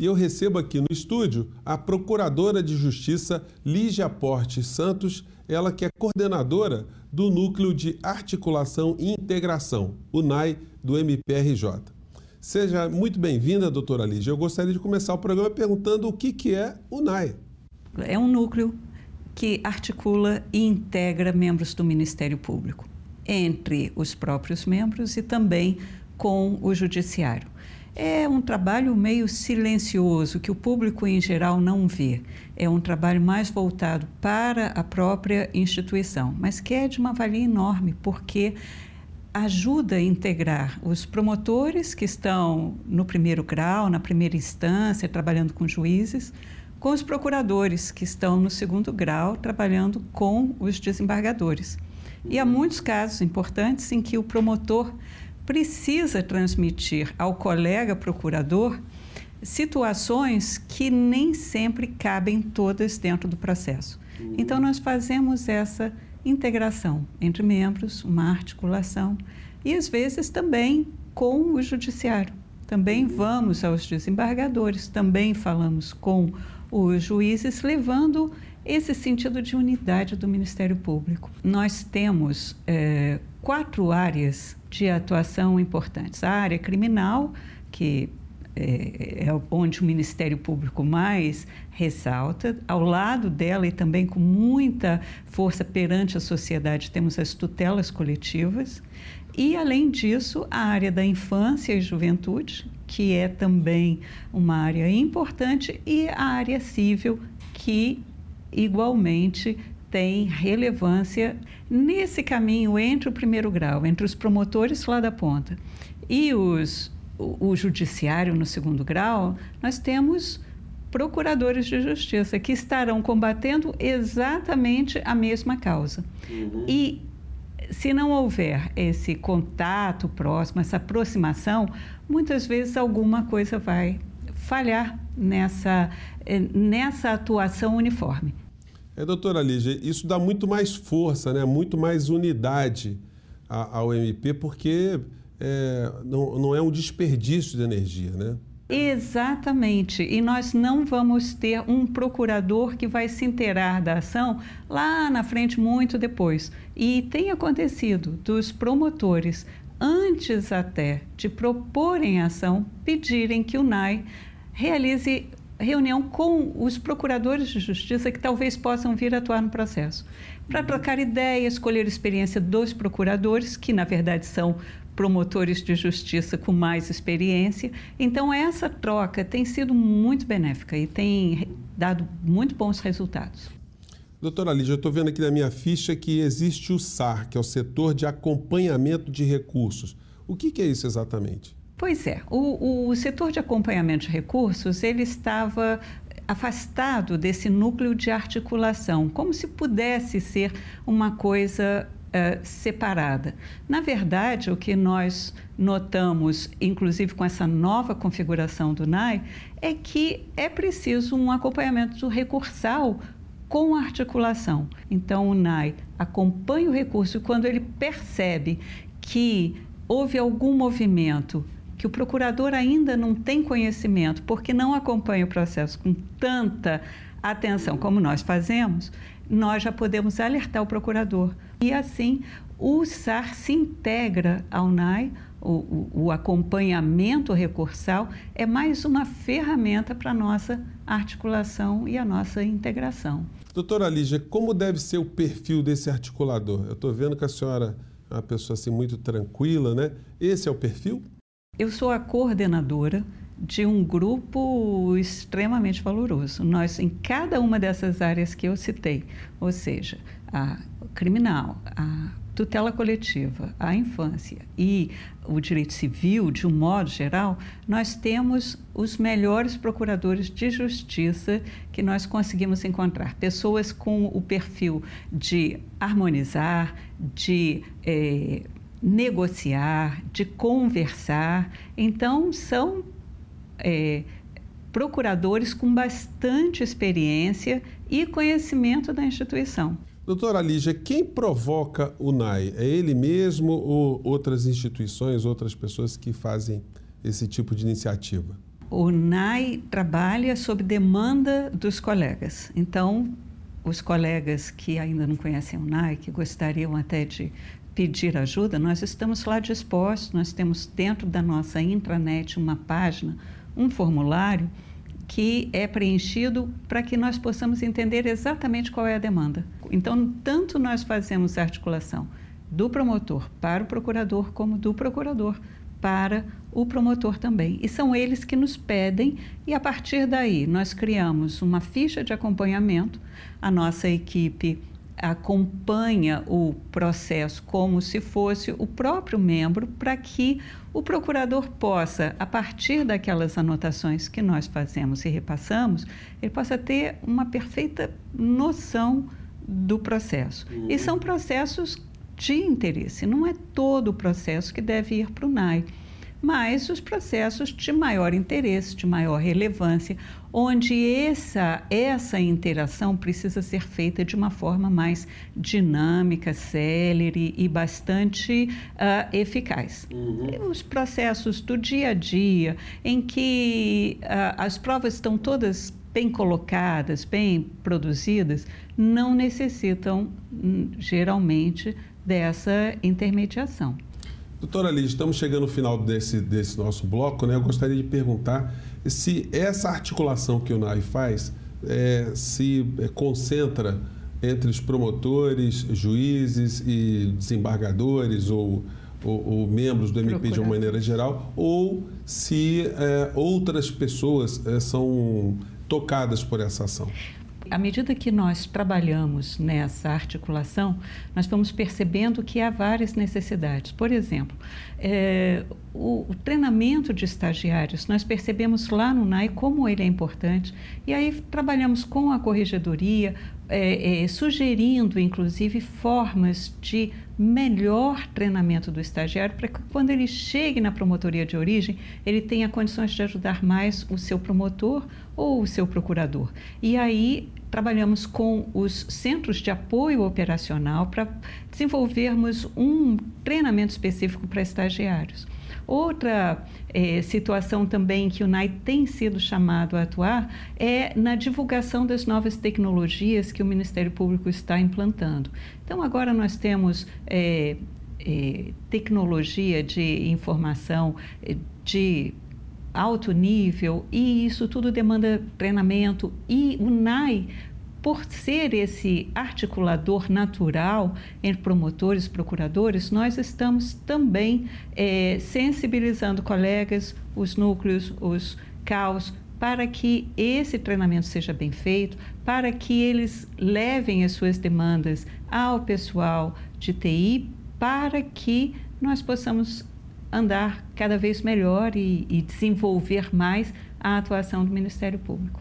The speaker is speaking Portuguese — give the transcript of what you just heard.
E eu recebo aqui no estúdio a Procuradora de Justiça Lígia Porte Santos, ela que é coordenadora do Núcleo de Articulação e Integração, o NAI, do MPRJ. Seja muito bem-vinda, doutora Lígia. Eu gostaria de começar o programa perguntando o que, que é o NAI. É um núcleo que articula e integra membros do Ministério Público, entre os próprios membros e também com o Judiciário. É um trabalho meio silencioso que o público em geral não vê. É um trabalho mais voltado para a própria instituição, mas que é de uma valia enorme, porque ajuda a integrar os promotores que estão no primeiro grau, na primeira instância, trabalhando com juízes, com os procuradores que estão no segundo grau, trabalhando com os desembargadores. E há muitos casos importantes em que o promotor precisa transmitir ao colega procurador situações que nem sempre cabem todas dentro do processo. Então, nós fazemos essa integração entre membros, uma articulação e às vezes também com o judiciário. Também vamos aos desembargadores, também falamos com os juízes, levando esse sentido de unidade do Ministério Público. Nós temos é, quatro áreas de atuação importantes. A área criminal, que é, é, onde o Ministério Público mais ressalta. Ao lado dela e também com muita força perante a sociedade, temos as tutelas coletivas. E, além disso, a área da infância e juventude, que é também uma área importante, e a área civil, que igualmente tem relevância nesse caminho entre o primeiro grau, entre os promotores lá da ponta e os, o, o judiciário no segundo grau, nós temos procuradores de justiça que estarão combatendo exatamente a mesma causa. Uhum. E se não houver esse contato próximo, essa aproximação, muitas vezes alguma coisa vai falhar nessa, eh, nessa atuação uniforme. É, doutora Lígia, isso dá muito mais força, né? muito mais unidade ao MP, porque é, não, não é um desperdício de energia, né? Exatamente. E nós não vamos ter um procurador que vai se inteirar da ação lá na frente, muito depois. E tem acontecido dos promotores, antes até de proporem ação, pedirem que o NAI realize reunião com os procuradores de justiça que talvez possam vir atuar no processo, para trocar ideias, escolher experiência dos procuradores, que na verdade são promotores de justiça com mais experiência. Então, essa troca tem sido muito benéfica e tem dado muito bons resultados. Doutora Lígia, eu estou vendo aqui na minha ficha que existe o SAR, que é o Setor de Acompanhamento de Recursos. O que, que é isso exatamente? Pois é, o, o setor de acompanhamento de recursos, ele estava afastado desse núcleo de articulação, como se pudesse ser uma coisa uh, separada. Na verdade, o que nós notamos, inclusive com essa nova configuração do NAI, é que é preciso um acompanhamento recursal com articulação. Então, o NAI acompanha o recurso e quando ele percebe que houve algum movimento que o procurador ainda não tem conhecimento, porque não acompanha o processo com tanta atenção como nós fazemos, nós já podemos alertar o procurador. E assim, o SAR se integra ao NAI, o, o, o acompanhamento recursal é mais uma ferramenta para a nossa articulação e a nossa integração. Doutora Lígia, como deve ser o perfil desse articulador? Eu estou vendo que a senhora é uma pessoa assim muito tranquila, né? Esse é o perfil? Eu sou a coordenadora de um grupo extremamente valoroso. Nós, em cada uma dessas áreas que eu citei, ou seja, a criminal, a tutela coletiva, a infância e o direito civil, de um modo geral, nós temos os melhores procuradores de justiça que nós conseguimos encontrar. Pessoas com o perfil de harmonizar, de. Eh, negociar, de conversar. Então, são é, procuradores com bastante experiência e conhecimento da instituição. Doutora Lígia, quem provoca o NAI? É ele mesmo ou outras instituições, outras pessoas que fazem esse tipo de iniciativa? o NAI trabalha sob demanda dos colegas. Então, os colegas que ainda não conhecem o NAI, que gostariam até de pedir ajuda, nós estamos lá dispostos, nós temos dentro da nossa intranet uma página, um formulário que é preenchido para que nós possamos entender exatamente qual é a demanda. Então, tanto nós fazemos articulação do promotor para o procurador, como do procurador para o promotor também. E são eles que nos pedem, e a partir daí nós criamos uma ficha de acompanhamento. A nossa equipe acompanha o processo como se fosse o próprio membro, para que o procurador possa, a partir daquelas anotações que nós fazemos e repassamos, ele possa ter uma perfeita noção do processo. E são processos de interesse. Não é todo o processo que deve ir para o NAI, mas os processos de maior interesse, de maior relevância, onde essa, essa interação precisa ser feita de uma forma mais dinâmica, célere e bastante uh, eficaz. Uhum. Os processos do dia a dia, em que uh, as provas estão todas bem colocadas, bem produzidas, não necessitam hum, geralmente dessa intermediação. Doutora Liz, estamos chegando no final desse, desse nosso bloco, né? Eu gostaria de perguntar se essa articulação que o NAI faz é, se é, concentra entre os promotores, juízes e desembargadores ou, ou, ou membros do MP de uma maneira geral, ou se é, outras pessoas é, são tocadas por essa ação à medida que nós trabalhamos nessa articulação, nós vamos percebendo que há várias necessidades. Por exemplo, é, o, o, treinamento de estagiários, nós percebemos lá no NAI como ele é importante, e aí trabalhamos com a corregedoria, é, é, sugerindo, inclusive, formas de melhor treinamento do estagiário para que quando ele chegue na promotoria de origem, ele tenha condições de ajudar mais o seu promotor ou o seu procurador. E aí trabalhamos com os centros de apoio operacional para desenvolvermos um treinamento específico para estagiários. Outra é, situação também que o NAI tem sido chamado a atuar é na divulgação das novas tecnologias que o Ministério Público está implantando. Então, agora nós temos é, é, tecnologia de informação de alto nível e isso tudo demanda treinamento e o NAI por ser esse articulador natural entre promotores e procuradores, nós estamos também é, sensibilizando colegas, os núcleos, os CAUS, para que esse treinamento seja bem feito, para que eles levem as suas demandas ao pessoal de TI, para que nós possamos andar cada vez melhor e, e desenvolver mais a atuação do Ministério Público.